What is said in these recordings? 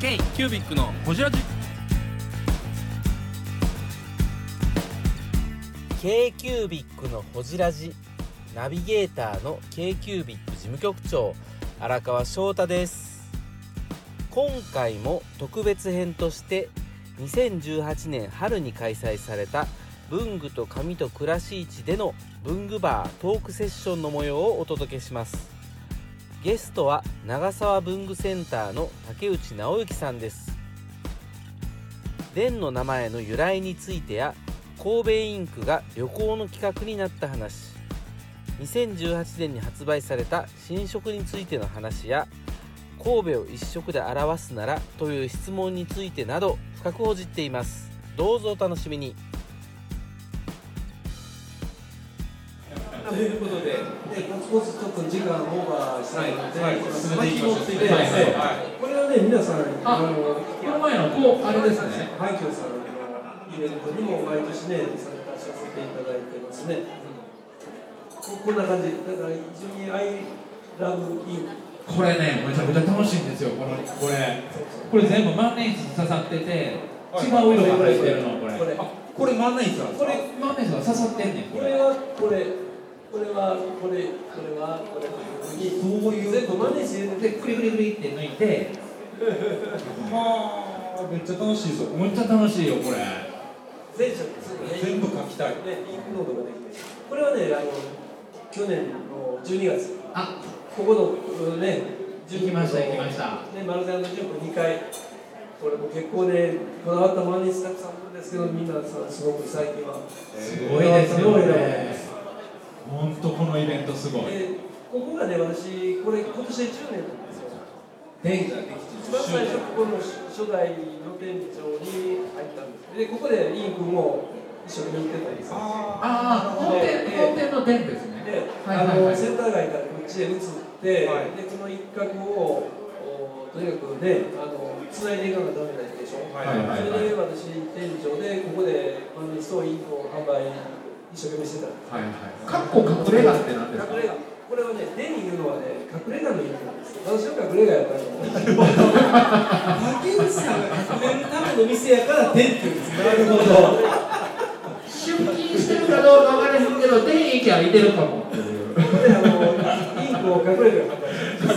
K キュービックのホジラジ。k q u b i c のほじラジナビゲーターの k q u b i c 事務局長荒川翔太です。今回も特別編として2018年春に開催された文具と紙と暮らし市での文具バートークセッションの模様をお届けします。ゲストは長沢文具センターの竹内直之さんです。伝の名前の由来についてや神戸インクが旅行の企画になった話。2018年に発売された新色についての話や神戸を一色で表すならという質問についてなど深く報じっています。どうぞお楽しみに。ということで、ね、ポツポツちょっと時間オーバーしたいので、はいはい。進めていきましょう巻き持ってはい。これはね、皆さん、あの、この前のこうあれですね。廃墟さんのイベントにも毎年ね、参加させていただいてますね。ここんな感じ、だから非常に I love you。これねめちゃめちゃ楽しいんですよ。このこれ。これ全部万年筆刺さってて違う色が入ってるのこれ。これ、万年筆これ、万年筆が刺さってんねんこれ。これはこれ、これはこれ、これはこれといういう全部真似してでクリクリクリって抜いて。はあめっちゃ楽しいぞ。めっちゃ楽しいよこれ。全色。全部書きたい。ね、インクノードができて、これはね、あの去年の12月、あ。ここのね、行きました行きました。ね、マルゼンの純子2回、これも結構ね、こだわったマネージたくさんあるんですけど、みんなさすごく最近は、すごいですよね本当このイベントすごいでここがね、私、これ、今年で10年なんですよ。電気ができて一番最初、ここの初代の店長に入ったんです。で、ここでインクも一緒に売ってたんですよ。ああ本店本店の店ですねで、はいはいはいあのセンター街からこっちへ移って、はいでこの一角をおとにかくね、あの繋いでいかなきゃダメなんでしょ。はいはいそれで私店長でここでマネストインクを販売一生懸命してた。はいはいかっこ隠れ家って何ですか？隠れ家。これはね、手に言うのはね、隠れ家のインクなんですよ。私は隠れ家やったの。竹内さんが隠れるための店やから店って言うんですよ。なるほど。出勤してるかどうかわからへんけど電液空いてるかも っていうここであのインクを隠れて販売して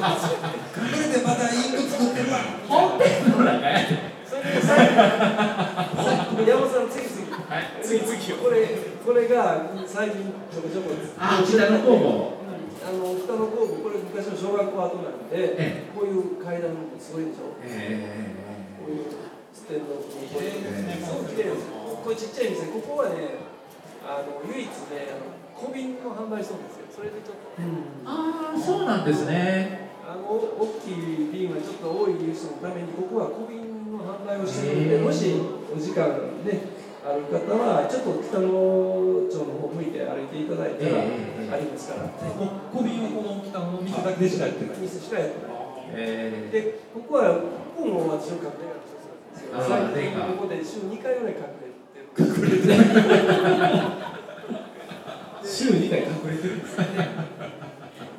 ます。隠れてまたインク作ってるわ本店の中やそれで最後、山本さん、次々、次々、これ、これが最近ちょこちょこです。あ北の工房あの北の工房、これ昔の小学校跡なんで、えこういう階段もすごいでしょ？えこういうステンドこういう綺麗ですごい綺麗です。これちっちゃい店、ここはね、あの唯一ね、あの小瓶の販売してるんですよ。それでちょっと。ああそうなんですねあの大きい瓶がちょっと多い人のためにここは小瓶の販売をしてるので、もしお時間ねある方はちょっと北野町の方向いて歩いていただいたらええありますから、小瓶はこの北の店だけでしかやってない店しかやってない。えでここはここも私の隠れ家の一つなんですここで週2回ぐらい隠れてる。隠れてる。週2回隠れてるんです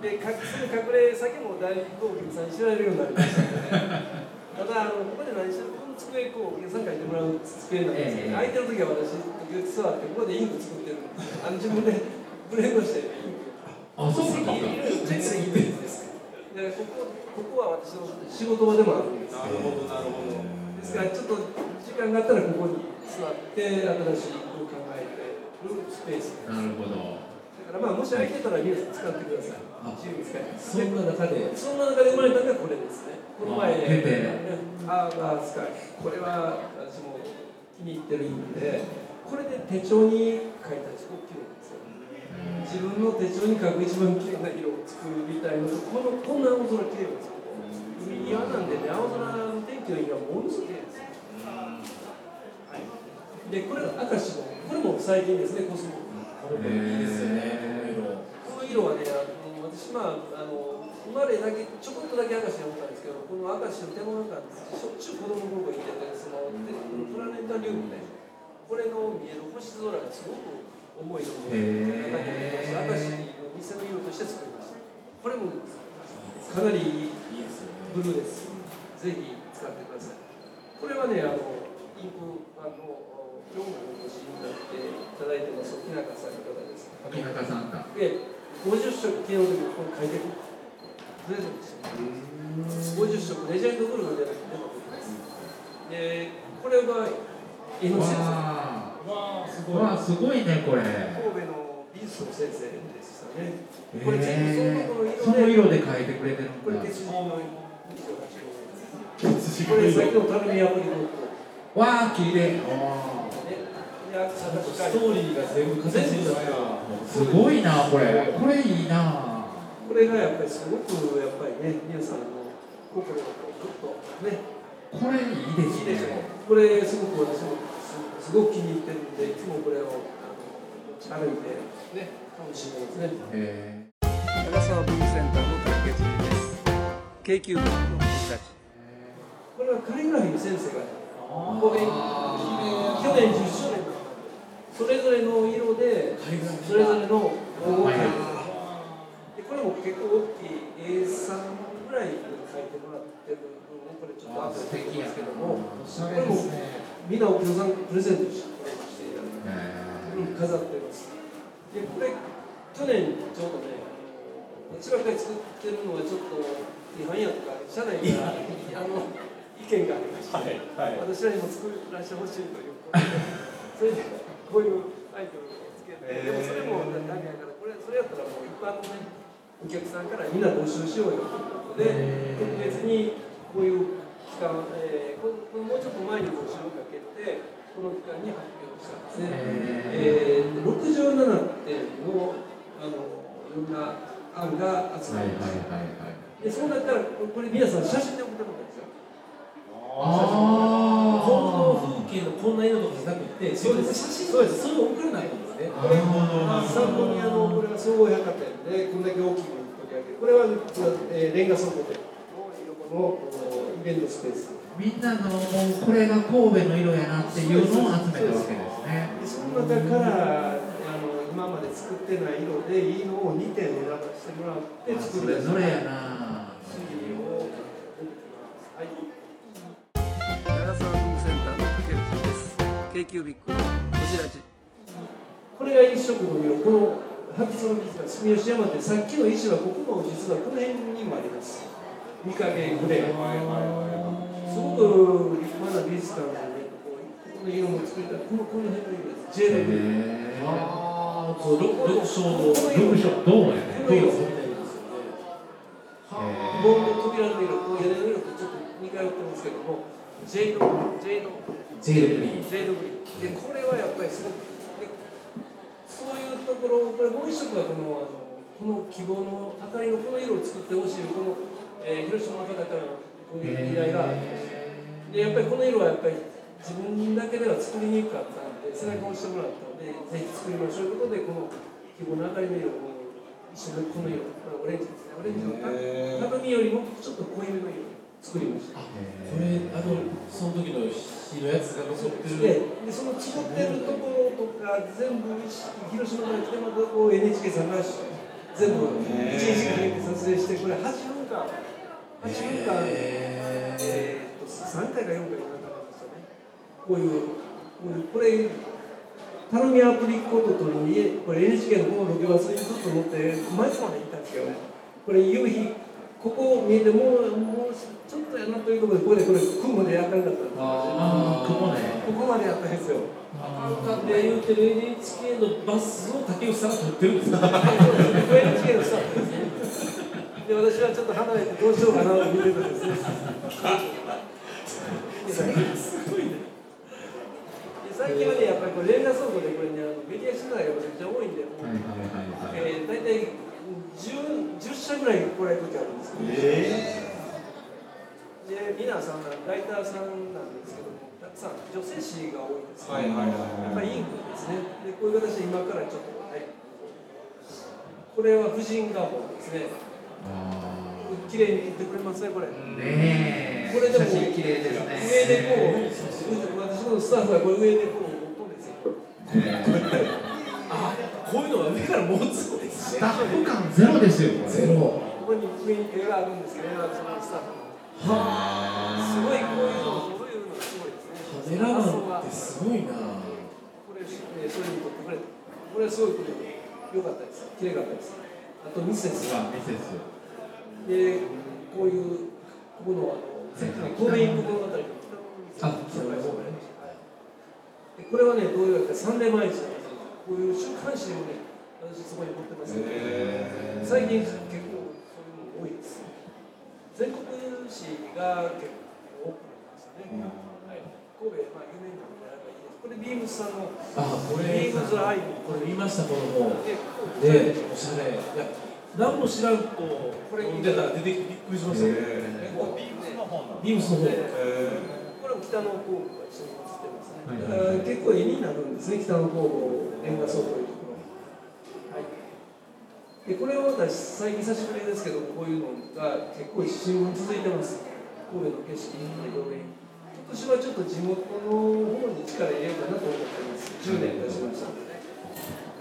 で、かすぐ隠れ先も大好物さんに知られるようになりましたので、ただあの、ここで何してる机、こう、お客さん書いてもらう机なんですけど、ええ空いてる時は私、座って、ここでインク作ってる。あの自分でブレンドして、インク。あそうなん席ですか席席ですだからここ、ここは私の仕事場でもあるんですよ。なるほどなるほどですから、ちょっと時間があったら、ここに座って、新しいインクを考えてるスペースです。なるほどだからまあ、もし空いてたら皆さん使ってください。自由に使い。そんな中でそんな中で生まれたのがこれですね。この前、あ出てアーバースカイ。これは私も気に入ってる意味で、これで手帳に書いたらすごく綺麗なんですよ。自分の手帳に書く一番綺麗な色を作りたいのと、このこんな青空綺麗なんですよ。海際なんでね、青空の天気の色がものすごく綺麗ですよ。はい、で、これは明石の、これも最近ですね、コスモ。これもいいですよねこの色この色はね、あの私、まあ、あの生まれだけ、ちょこっとだけ明石に思ったんですけど、この明石の手の中にしょっちゅう子供の頃行ってて、そのでプラネタリウムね、これの見える星空がすごく重いので、へー明石の店の色として作りました。これもかなりいいいいですよね。ブルーです。ぜひ使はね、あのインクあの今日もお越しになっていただいてます。木中さんいかがですか。木中さんかで、50色昨日でもここに書いてる。プレゼントして50色レジェンドブルーで出たことです。で、これが N 先生。わわあすーわーすごいねこれ。神戸の美術の先生でしたね。へこれ全部ーその色で。その色で描いてくれてるんだ。これ鉄人の28これ先のたるみアプリのわー綺麗ストーリーが全部形になってるーすごいなこれこれいいなこれがやっぱりすごくやっぱりね、皆さんの心をぐっとね、これいいですねう。これすごく私もすすごく気に入ってるんで、いつもこれを歩いてね、楽しんでますね。へ長沢文具センターの竹内です。京急部の人たち。これはカリグラフィーの先生がここで去年10周年それぞれの色でそれぞれのこを描いてでこれも結構大きい A3 ぐらいに描いてもらってるのをこれちょっと後で書きますけどもおしゃれですねみんなお客さんにプレゼントしていただいてえうん飾ってます。で、これ、去年ちょうどね、私ばっかり作ってるのはちょっと違反やとか、社内からあの意見がありまして、はいはい。私らにも作らせてほしいということで、それでこういうアイテムをつけて、でもそれもダメやから、これ、それやったらもう一般のね、お客さんからみんな募集しようよということで、特別にこういう期間、えーこもうちょっと前に募集をかけて、この期間に発表したんですね。えー、67点のあのいろんな案が集はいまはいりました。でそうなったらこれ皆さん写真で送ってもらったんですよ。あ本当の風景のこんな色とかじゃなくて自分で写真そうですそれを送らないとですね。これ三宮のこれは総合百貨店でこんだけ大きく取り上げる。これは、えー、レンガ倉庫店のイベントスペース。みんなのもうこれが神戸の色やなっていうのを集めたわけですね。でその中からあの今まで作ってない色でいいのを2点選ばせてもらってあ作る。それぞれやな京急ビックのこちらじ。これが一色の色。この発掘の水が住吉山ってさっきの石はここの実はこの辺にもあります。三影グレー。すごく立派な美術館なんで、この色も作りたい。このこの辺の色です。ジェルブルー。へーああそうのこの色六色どうやねこの色みたいですよねへーボンの扉の色、この屋根の色とちょっと似通ってますけども、ジェイド、ジェイド、ジェイドグリーンジェイドグリーン。で、これはやっぱりすごく、でそういうところ、これもう一色はこの、あのこの希望の明かりのこの色を作ってほしい、この、えー広島の方からのこういう依頼が。あって、で、やっぱりこの色はやっぱり自分だけでは作りにくかったんで、背中を押してもらったので、ぜひ作りましょうということで、この希望の明かりの色を一緒にこの色、これオレンジですね。オレンジのへー。鏡よりもちょっと濃いめの色。を作りました。これあのその時の日のやつが残ってる。ででその作ってるところとか全部広島から来てまたこう NHK さんが全部一日かけて撮影してこれ8分間。8分間。えーっと3回か4回かなんかありましたね。こういうこういうこれタロミアプリコットとの家これ NHK のこのロケバスにずっと乗って前まで行ったんですけどこれ夕日ここ見えてもうもうちょっとやなというところでこれこれ雲で明るかったんですよあー雲ねここまでやったんですよ。で言うてる NHK のバスを竹内さんが撮ってるんですよ NHK のスタッフですね。で、私はちょっと離れてどうしようかなと見てたんですね。すごいねで最近はね、やっぱりこれレンガ倉庫でこれね、メディア取材がめちゃくちゃ多いんで、大体 10, 10社ぐらい来られる時あるんですけど、で、皆さんはライターさんなんですけども、たくさん女性誌が多いですね。はいはいはいやっぱりインクですね。で、こういう形で今からちょっと、はい。これは婦人画報ですね。あ綺麗に切ってくれますね、これ。ーねえこれでも写真綺麗ですね上でこう、私のスタッフがこれ上でこう持っとんですよ。あこういうのが上から持つんですね。スタッフ感ゼロですよこれ。ゼロ。ここに上に手があるんですけどね、そのスタッフ。の。すごいこういうの、こういうのがすごいですますメラマンってすごいなこれ、えー、それに撮ってくれたこれはすごい良かったです。綺麗かったです。あとミセスあミセスでこういうここのあのさっきの神戸インク物語のあ紹介してもらいましたでこれはねどういうわけか3年前ですよこういう週刊誌をね私そこに持ってますけどへー。最近結構そういうの多いです全国紙が結構多くなりましたね、はい、神戸、まあ、有名なのであればいいです。これビームスさんのあこれビームズアイこれ見ましたこの本ででおしゃれ。いや何も知らんとここれ読んでたら出てきてびっくりしましたへこうビームスの本ビームスの本これも北の結構絵になるんですね、北の工房、レンガ倉庫いうところ。はい。で、これは私、最近久しぶりですけど、こういうのが結構新聞続いてます。神戸の景色の表現。今年はちょっと地元の方に力入れようかなと思っています。10年経ちましたのでね。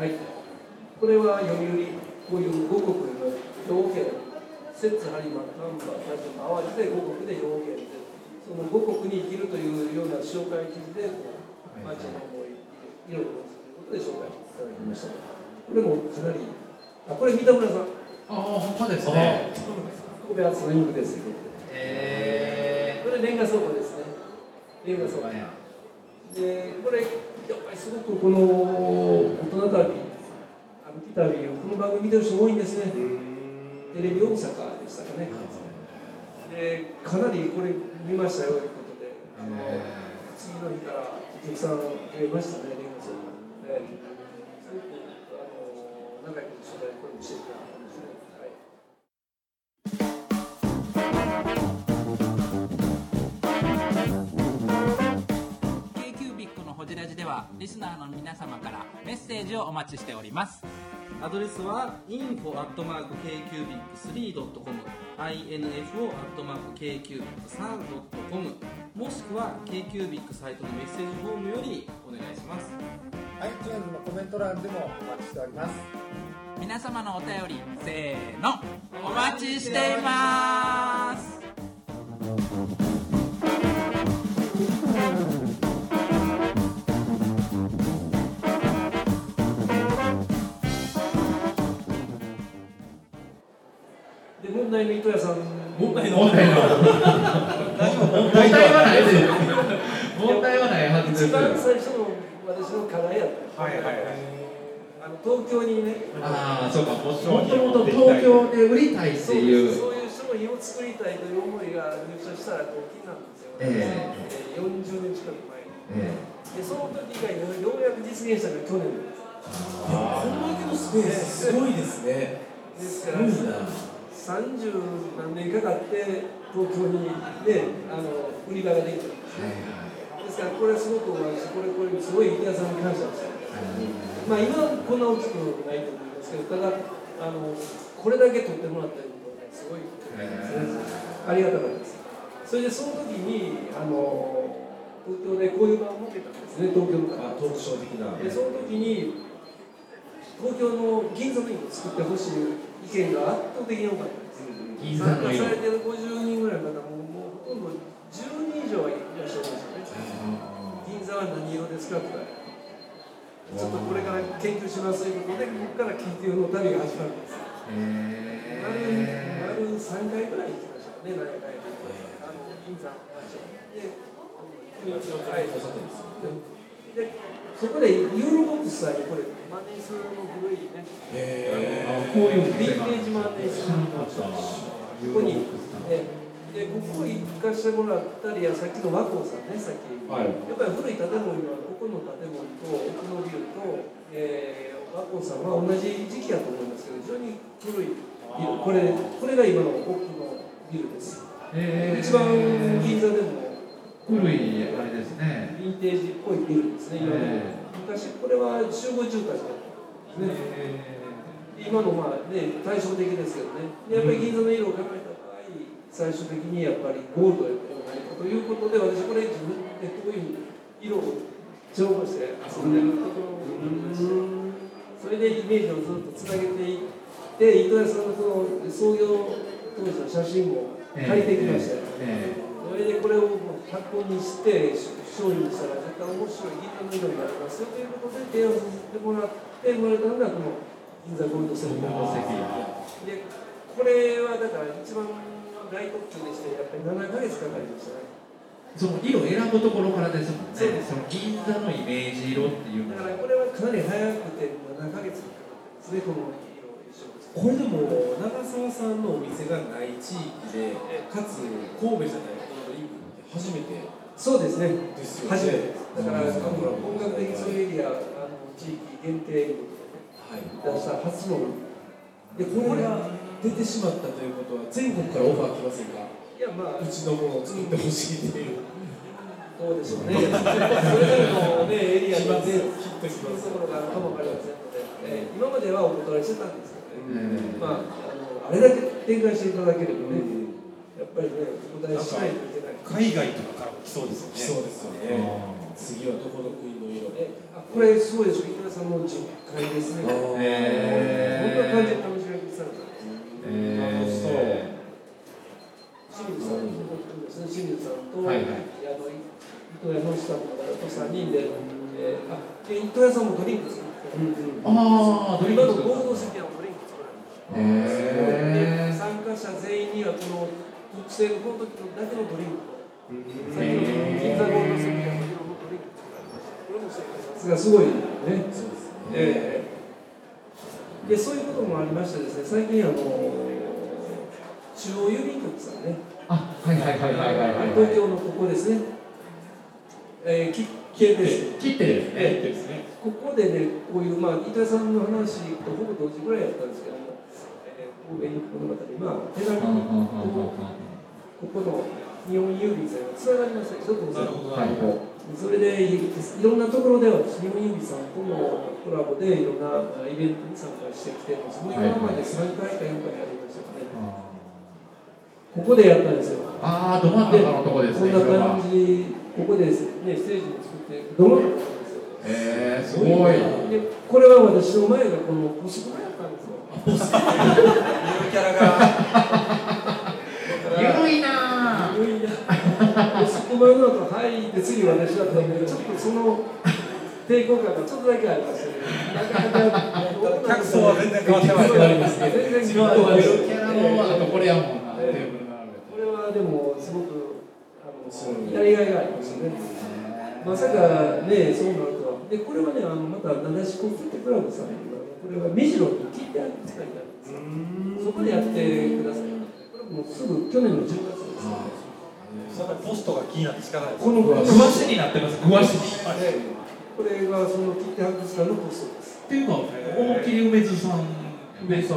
はい。これは読売、こういう五国の表現、摂津、播磨、丹波、大正合わせて五国で表現で、その五国に生きるというような紹介記事で、こう町の思い、色々ということで紹介していただきました。これもかなり、あ、これ三田村さん。ああ本当ですね神戸アーツのインクですよ。へこれレンガ倉庫ですね。レンガ倉庫。えで、これ、やっぱりすごくこの大人旅、歩き旅をこの番組見てる人多いんですね。テレビ大阪でしたかね。で、かなりこれ見ましたよということで、あの次の日からさん増えましたね、レンガ倉庫。ですごくあの仲良く取材これもしてたんですね。はい k q b i c のほじラジではリスナーの皆様からメッセージをお待ちしておりますアドレスは info.kcubic3.com info.kcubic3.com もしくは KQBIC サイトのメッセージフォームよりお願いします。iTunes のコメント欄でもお待ちしております。皆様のお便りせーのお待ちしています題の糸屋さん。問題の問題の問題はないです問題はないはずです。一番最初の私の課題やった。はいはいはい。あの東京にねああそうか。ももともと東京で売りたいってそういう。そういう商品を作りたいという思いが入社したら動機なんですよ、ええ。ー40年近く前にえ。でその時がようやく実現したのが去年です。いやこんだけのスペースすごいですね。ですからいな30何年かかって東京にねあの売り場ができた。んですねですからこれすごく思いますこれこれすごい池田さんに感謝して。まあ今はこんな大きくないと思いますけどただあのこれだけ取ってもらったことがねすごいありがたかったです。それでその時にあの東京でこういう場を設けたんですね東京の。あトークショー的な。でその時に東京の銀座の印を作ってほしい意見が圧倒的に多かったです銀座の色参加されてる。50人ぐらいの方ももうほとんど10人以上はいらっしゃいましたね銀座は何色ですかとかちょっとこれから研究しますということでここから研究の旅が始まる。んです丸丸3回ぐらい行きましたね何回かあの銀座の話をではいでそこでユーロボックスさんにこれマネースの古いね。へあこういうヴィンテー。ジマネースのここに、で、でここ行かしてもらったりや、さっきの和光さんね、さっき、はい。やっぱり古い建物には、ここの建物と奥のビルと、えー、和光さんは同じ時期やと思いますけど、非常に古いビル、これ、これが今の奥のビルです。え一番銀座でも。古いあれですね。ヴィンテージっぽいビルですね、え昔、これは集合住宅だったんですね。今のまあね対照的ですけどね。でやっぱり銀座の色を考えた場合最終的にやっぱりゴールドではないかということで私これ自分でこういう色を調合して遊んでるところをそれでイメージをずっとつなげていって糸谷さんのその創業当時の写真も借りてきましたよ、えそれでこれを箱にして商品にしたら絶対面白い銀座の色になりますよということで提案させてもらって生まれたのがこの銀座ゴールドセルフでこれはだから一番大特徴でしてやっぱり7ヶ月かかりましたねその色選ぶところからですもんね。そうですその銀座のイメージ色っていうのだからこれはかなり早くて7ヶ月かかってですねこの色これでも長澤さんのお店がない地域でかつ神戸じゃないこのリンクって初めて。そうですね。ですよね。初めて。ですだから本格的そういうエリアあの地域限定はい。出した初の。でこれが出てしまったということは全国からオファー来ませんか？いやまあうちのものを作ってほしいっていう。どうでしょうね。それぞれのね エリアでねきっときそういうますところがあるかもわかりませんので、えー今まではお断りしてたんですけどね、うん。まああのあれだけ展開していただければね、やっぱりねお答えしないといけない。海外とかそうですよね。そうですよね。次はどこの国の色えあこれすごいでしょ。井上さんの10階ですね。こんなへ感じで楽しみにされたんですえ清水さんですね清水さんと、はいはいあの糸谷の下とかと3人で、えー、あで糸谷さんもドリンク作って、ああドリンク今の合同席はドリンク作られ参加者全員にはこの特製のこの時だけのドリンク銀座ゴールドセピアの色のドリンクこれもさすがすごいねええでそうい。うこともありましてですね最近あの中央郵便局さんねあはいはい。はいはいはいはい。東京のここですね、えー、き系です切ってですね。えですね。ここでね、こういう、まあ、伊藤さんの話とほぼ同時ぐらいやったんですけども、えー、神戸に物語、まあ、手紙ここの日本郵便さんがつながりましたけど、当然はいそれでいろんなところでは日本郵便さんとのコラボでいろんなあイベントに参加してきてます。もう今まで3回か4回やりましたかね。ここでやったんですよ。ああど真ん中のとこですねこんな感じ、ここでですね、ステージを作って、ど真ん中なんですよ。えー、すごいでこれは私の前がこのコスプレやったんですよ。キャラが。ゆるいなぁいやいやコスプレの後、はいって次私だったんで、ちょっとその抵抗感がちょっとだけありましたね。なかなか客層は全然変わってます変わりますね。全然違うゆるキャラのあとこれやもんなテーブル並べてこれはでもすごくあのやりがいがありましたね。まさかね、そうなるとは。で、これはね、あのまたなでしこフットクラブさんこれは目白に切ってあるんですかそこでやってください。これもうすぐ去年の10月です、ね。ポストが気になって仕方ない。このこの詳しになってます詳しにでこれがその切手博物館のポストです。っていうか梅津さんですそ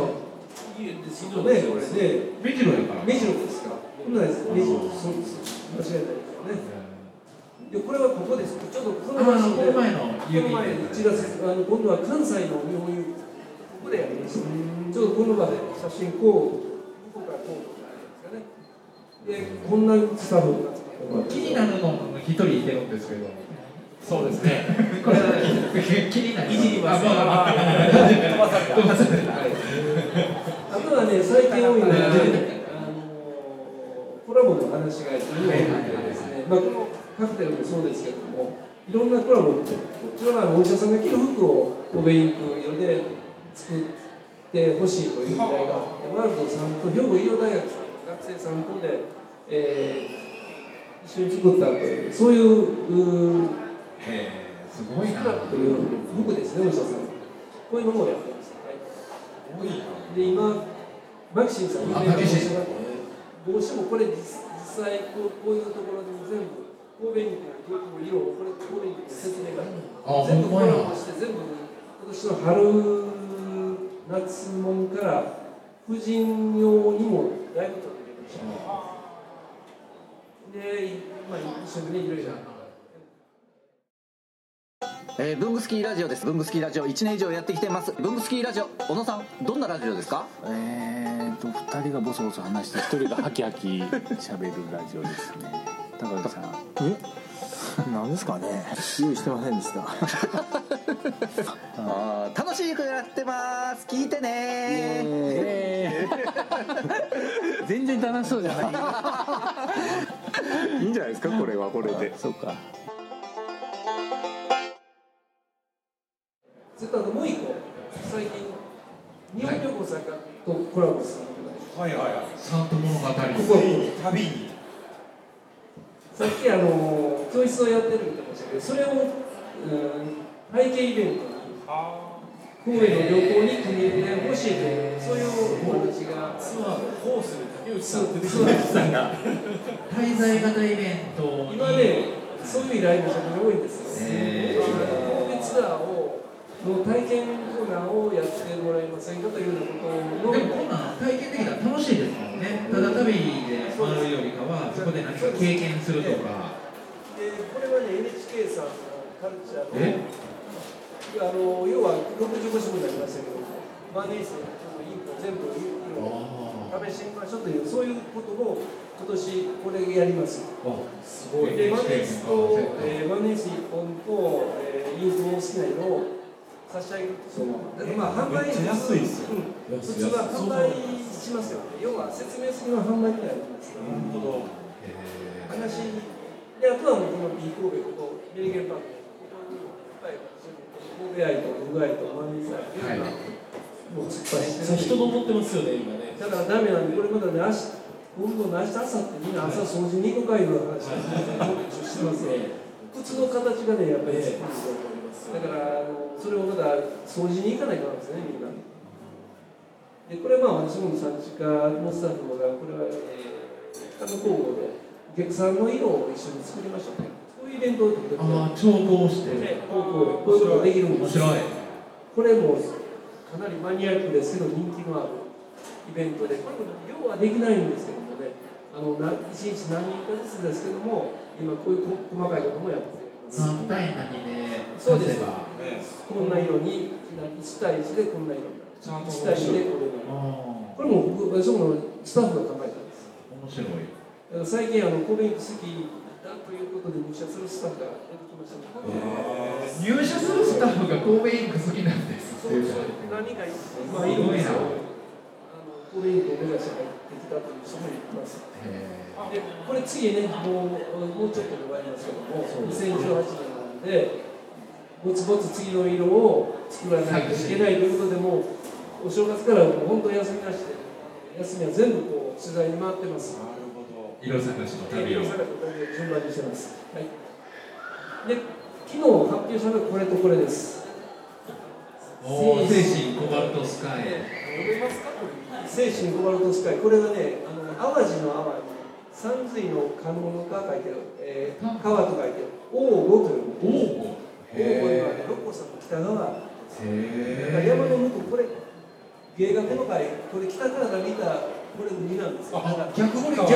うね、これね、目白やか？ら目白ですか？こんなんです。目白、そうです。間違いないですよね。で、これはここです。ちょっとこの前のこの前1月、あの今度は関西の日本郵便ここでやりました。ちょっとこの場で写真こう、ここからこうとかあるんでこんなスタッフが。気になるの一人いてるんですけどそうですね。これ気になるいじりますあまあまあ飛ばされあとはね、最近多いのは、あのコラボの話が非常に多くてですね、まあ、このカクテルもそうですけども、いろんなコラボ、こちらはお医者さんが着る服を欧米に行く色で作ってほしいという依頼があって、ワールドさんと兵庫医療大学さんの学生さんとで、えー一緒に作ったという、そういう、うーへえすごいなという服ですね、お医者さん。こういうのもやってます。はいで今マキシンさん有名どうしてもこれ実実際こうこういうところに全部神戸にこう色をこれ神戸に説明があ全部コラボして全部今年の春夏門から婦人用にもだいぶ取り入れました。で、まあ、一緒にねいろいろ。えー、ブングスキーラジオです。ブングスキーラジオ。1年以上やってきてます。ブングスキーラジオ。小野さんどんなラジオですか？えーと2人がボソボソ話して1人がハキハキ喋るラジオですね。高橋さん。え？なんですかね？用意してませんでした。あー。楽しくやってます。聞いてね。えー全然楽しそうじゃない いいんじゃないですかこれはこれで。そうか。それとあともう一個最近日本旅行さんとコラボするの。がはいはいはい。サント物語。ここ旅。にさっきあの教室をやってるって言ってましたけどそれを、うん背景イベントに神戸の旅行に組み入れてほしいというそういうお話が。ツアーのコースに竹内さん出てきツアーたんが滞在型イベント今ねそういう依頼が非常に多いんです。よ、へ神戸ツアーをの体験コーナーをやってもらえませんかというようなことのでもこんな体験できたら楽しいです。もんねただ旅で回るよりかはそこで何か経験す。るとかでこれはね NHK さんのカルチャーのあの要は65色になりましたけどマネースのインコ全部色を試してみましょうというそういうことを今年これやります。すごい。でマネースと、えー、マネース1本と、えー、インクを好きな色を差し上げるとでまあ販売めっちゃ安いっすよ。うん普通は販売しますよ。ね要は説明するのは販売みたいなんですなるほど。話であとはもうこの B 神戸ここメリケンパークここにいっぱい神戸愛とウグアイとマネース愛というのがもう突っ走ってる人登ってますよね今ね。だからダメなんでこれまだね明日今度の明日朝ってみんな朝掃除に行く会の話をしてますね靴の形がねやっぱり作るとだからそれをまだ掃除に行かないからですねみんな。でこれはまあ私も産地課のスタッフがこれは、えー、北の工房で逆算の色を一緒に作りましたね。そういうイベントを時々ああ調合して。ねこうこうこういうことができるんです面白い。これもかなりマニアックですけど人気のあるイベントでこれも量はできないんですけどもねあのな1日何人かずつですけども今こういうこ細かいこともやってます。何対何でそうです出せば。こんな色に1対1でこんな色になる。ちゃんと1対1でこれになるあこれも僕私もスタッフが考えたんです。あ面白い。だから最近あの神戸好きだということで入社するスタッフが出てきました。ね入社するスタッフが神戸インク好きなんで。すそうそう何人か今いるんですよあの神戸インクを目指して入ってきたとい。う人もいますでこれ次ねもうもうちょっとで終わりますけども2018年なんでぼつぼつ次の色を作らないといけないということでもうお正月からもう本当休みなしで休みは全部こう取材に回ってます。なるほど。色探しの旅を。順番にしてますはい。で昨日発表したのがこれとこれです精神コバルトスカイ。精神コバルトスカイ。これがねあの淡路の淡に山水の観音が書いてる、えー、川と書いてる。王吾というおお王吾。にはね六甲山の北側だからへ山の向こうこれ芸学の会これ北から見たこれ海なんですよ。だから逆から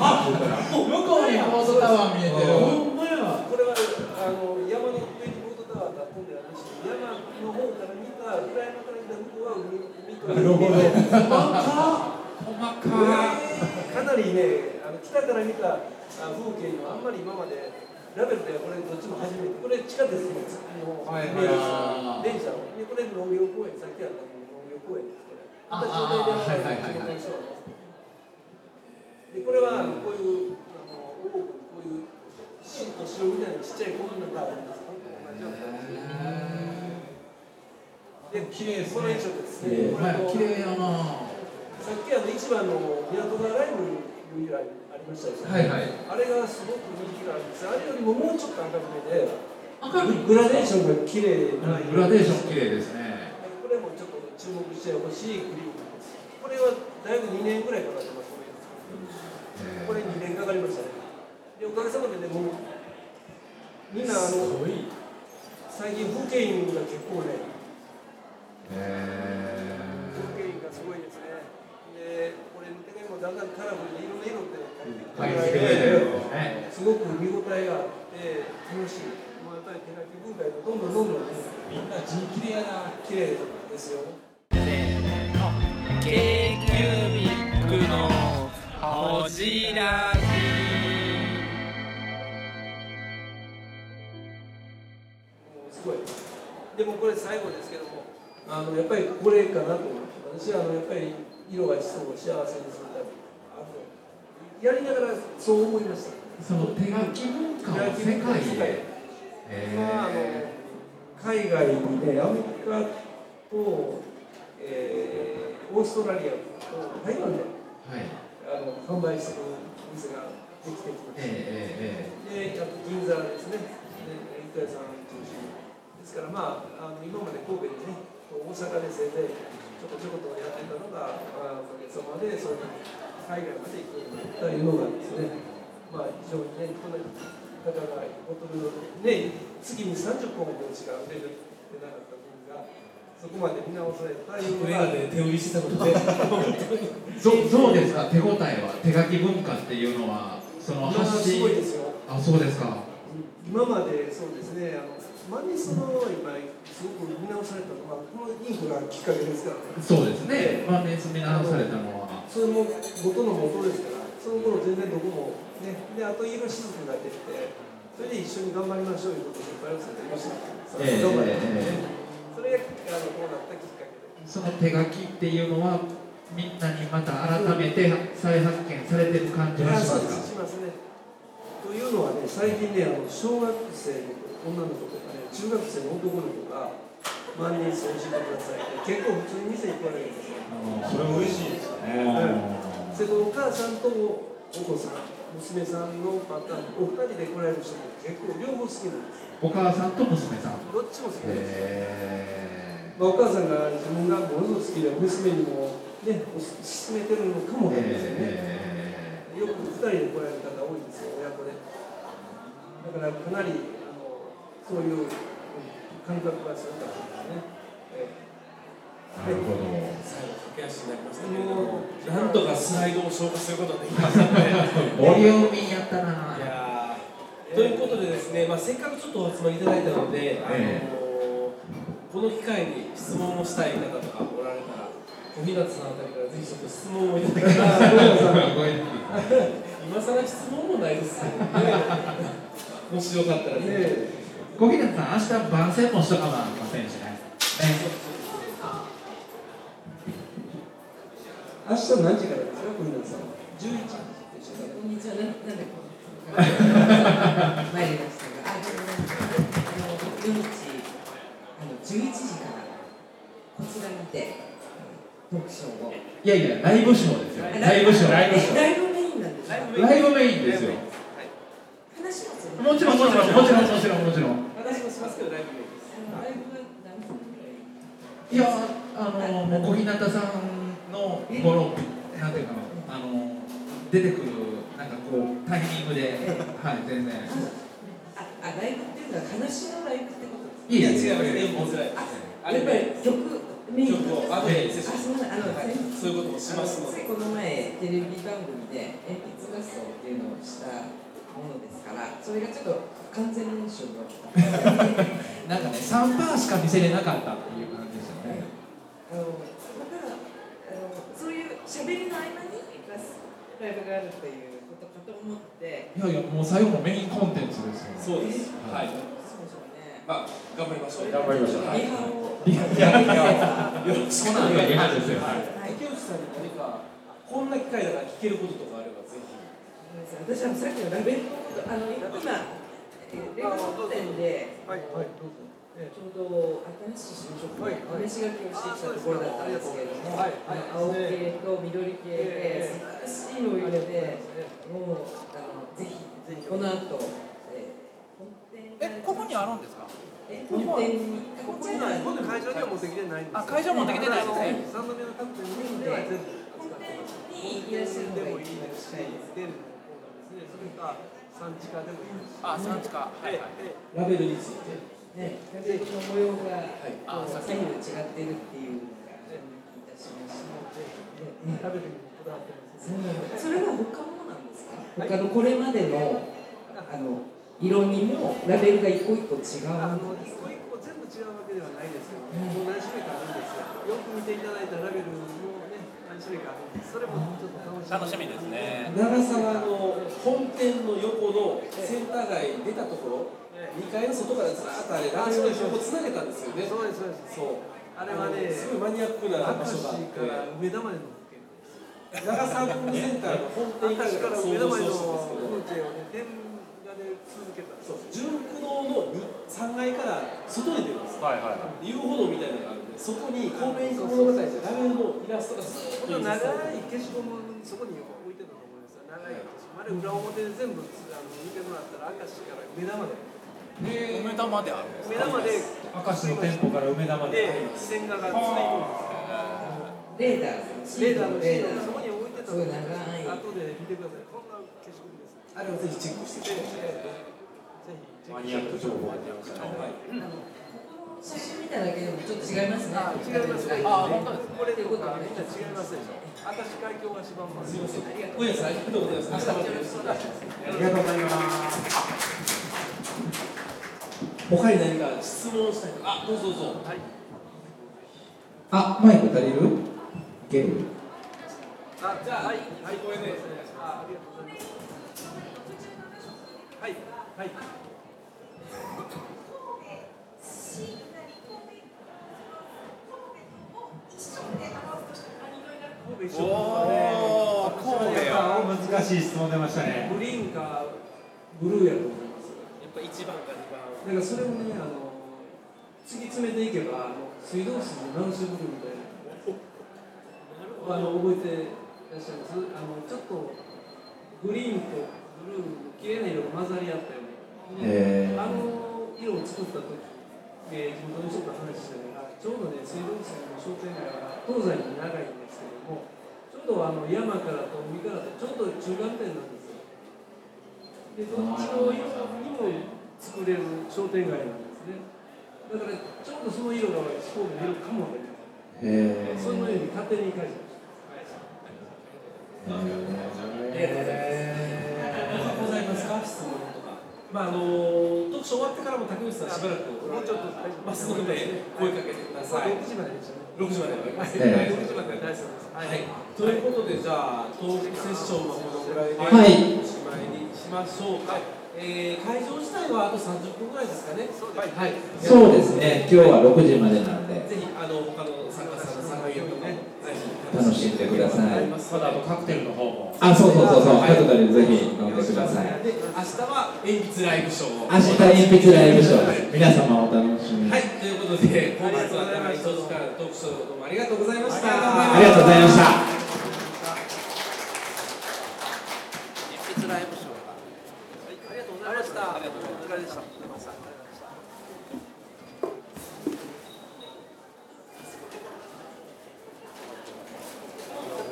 あ向こうにボートタワー見えてるほんまやこれはあの山の上にボートタワーが飛んであるし山の方から見た裏山から見た向こうは海海から見て細か細かかなりねあの北から見たあ風景にはあんまり今までラベルでこれどっちも初めてこれ地下鉄ののはいイメー。ジ電車のでこれ農業公園さっきあった農業公園ですこれあまたあ招待ではいはいはいはい地元の人がでこれはこういうあの大奥こういうしお城みたいなちっちゃいこんなのがあるんです同じような形で綺麗この衣装ですね。これと綺麗やなさっきあの市場の港川ライブいう依頼ありましたよね、はいはい。あれがすごく人気があるんです。あれよりももうちょっと赤めで明るいグラデーションが綺麗な。グラデーション綺麗ですね。これもちょっと注目してほしいクリームです。これはだいぶ2年ぐらいかかってます。これ2年かかりましたね。でおかげさまでねもうみんなあの最近風景印が結構ね風景がすごい。ですねでこれの手紙もだんだんカラフルでいろんな色で書いてくれてるんですごく見応えがあって楽しいもうやっぱり手書き文化がどんどんどんどんねみんな字綺麗な綺麗ですよ k q b i c のほじらもうすごいでもこれ最後ですけどあのやっぱりこれかなと思って私はあのやっぱり色が人を幸せにするためにやりながらそう思いました。その手書き文化を世界へ今あの海外にねアメリカと、えーオーストラリアと台湾ではい。あの販売する店ができてきました、ええであと銀座ですね。で糸屋さん中心にですからまああの今まで神戸でね大阪でせいぜいちょこちょことやってたのが、まあ、おかげさまでそういう海外まで行くようになったいうのがですねまあ非常にねこの方がボトルね次に30本の違うレベルでなかった分がそこまで見直されたいうの上がまで手売りしてたのでどどうですか。手応えは。手書き文化っていうのはその今発信すごいですよ。あそうですか。今までそうですねあのマネスの今すごく見直されたのはこのインクがきっかけですからね。そうですね。万年積み直されたのは。それも元の元ですからその頃全然どこもね。であと色しずくが出てそれで一緒に頑張りましょういうことでいっぱいさんと言いましたええ頑張りええそれがあのこうなったきっかけで。その手書きっていうのはみんなにまた改めて再発見されてる感じがしますか？ですしますね。というのはね最近ねあの小学生の女の子とかね中学生の男の子が万人送信してくださいって結構普通に店行かれるんですよ。それも嬉しいですよね。それとお母さんとお子さん娘さんのパターンお二人で来られる人も結構両方好きなんです。お母さんと娘さん。どっちも好きなんですへまあ、お母さんが自分がものすごく好きで娘にもね勧めてるのかもわかりませんね、よく二人で来られる方多いんですよ親子で。だからかなりそういううん感覚がするかもしれないですね、ええ。なるほど。最後駆け足になりましたけれどもなんとかスライドを消化することができましたのでボリューミーやったない。やーということでですね、まあ、せっかくちょっとお集まりいただいたので、あのえこの機会に質問をしたい方とかおられたら小日向さんあたりからぜひちょっと質問をいただけたら。今更質問もないですよ、ね、もしよかったらぜね小日向さん明日番宣もしとかなありませんしねね明日何時からですか小日向さん11時こんにちは。ななんでこう参りましたが、あ、あの夜道あの11時からこちらにてトークショーを。いやいやライブショーですよライブショーライブショライブメインなんですか？ーライブメインですよ話しますよね。もちろんもちろんもちろんもちろんもちろん私もしますけどライブライい。いやあのもう小日向さんのこのなんていうかなあの出てくるなんかこうタイミングで はい全然。あ、あライブっていうのは話のライブってことですか？いいえ違います演目ライブあ、やっぱり曲メイン曲をあ、そうあのはいそういうこともしますので。この前テレビ番組で鉛筆合奏っていうのをしたものですからそれがちょっと完全練習のなんかね3パーしか見せれなかったっていう感じですよね。あのだからあのそういう喋りの合間にライブがあるということかと思って。いやいやもう最後のメインコンテンツですよ。そうです。はい。そうでしょうね。まあ頑張りましょう。頑張りましょう。リハを。リハよろしくおそうなん願いしますリハですよ。はい。竹内さんに何かこんな機会だから聞けることとかあればぜひ。私はさっきのラベルのことあの今えーレゴの店ではいはいどうぞええちょうど新しい就職の試し書きをしてきたところだったんですけれども、はいあの青系と緑系で素晴らしいのを入れて、もうあのぜひこの後、えー本店えここにあるんですか？え本店にここには今度会場には持ってきてないんですよあ会場持ってきてないんですね。三度目の各店では全部本店にいらっしゃるのがいいですか産地化でもいいです。しあ産地化はいはい。ラベルについてね、ラベルの模様が、あさっき左右違ってるっていうのがいたしました。食べてみてこだわってますそれは他もなんですか？他のこれまでのあの色にもラベルが一個一個違うあの一個一個全部違うわけではないですけど、もう何種類かあるんですよ。よく見ていただいたラベルも種類かあるんです。それもちょっと楽しみ。楽しみですね長沢の本店の横のセンター街出たところ2階の外からずらーっとあれ長沢の横つなげたんですよねそうですそうです。そうあれはね、すごいマニアックな場所があってから梅田までの。長沢文具センターの本店から想像してほしいんですけど風景をね電話で続けたそう純駆動の3階から外に出るんですよ、はいはい遊歩道みたいなそこに公園物語じゃラベルのイラストがずっと長い消しゴムそこに置いてたと思いますよ長い消しゴムあれ裏表で全部あの見てもらったら明石から梅田まで梅田まである梅田まで明石の店舗から梅田までで線画がついてるんレーダーですレーダーのシーレーダートそこに置いてたすごい長い後で見てくださいこんな消しゴムですあれをぜひチェックしてください。ぜひマニアック情報。が出ましたねあの写真見ただけでもちょっと違いますね。あ違いますね。あ本当ですこれとかみんな違いますでしょ明石海峡橋版もすみませんありがとうございます。明日までよろしくお願いします。ありがとうございます。他に何か質問したいあどうぞ。どうぞはいあマイク足りる？いけるあじゃあはいはい。これであありがとうござい。ますはい。はい神戸おー神戸よ難しい質問出ましたねグリーンかブルーや。と思いますやっぱ一番か二番。だからそれをねあの突き詰めていけばあの水道水の何種ブルーみたいなあの覚えていらっしゃいます？あのちょっとグリーンとブルーの綺麗な色が混ざり合ったような、へー。あの色を作った時、えー地元の人と話しながらちょうどね水道水の商店街が東西に長いんですけどもちょうどあの山からと海からとちょうど中間点なんですよ。でどっちの色にも作れる商店街なんですね。だからちょうどその色がスコールの色かもわかりません。へそのように勝手に書いてました。ございます。か？質問。とかまああの読書終わってからも竹内さんしばらくもうちょっとまっすぐで声かけてください。6時まででしたね6時までお願いしますええ6時まで大丈夫です。はい、ということでじゃあトークセッションはこのぐらいではい。おしまいにしましょうか、えー会場自体はあと30分ぐらいですかね。はい、そうですね。今日は6時までなんで。ぜひあの他の参加者の参加員とね楽しんでください。まだあとカクテルの方も。あそうそうそうそう。はい。家族でぜひ飲んでください。で明日は鉛筆ライブショーを。明日鉛筆ライブショーです。皆様お楽しみに。はい、ということで本日は長い長時間トークショーどうもありがとうございました。ありがとうございました鉛筆ライブショーがありがとうございましたありがとうございました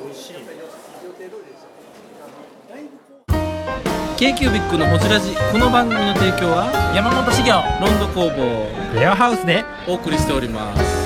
美味しい予定通りでした k q b i c のほじラジ。この番組の提供は山本修行ロンド工房レアハウスで。お送りしております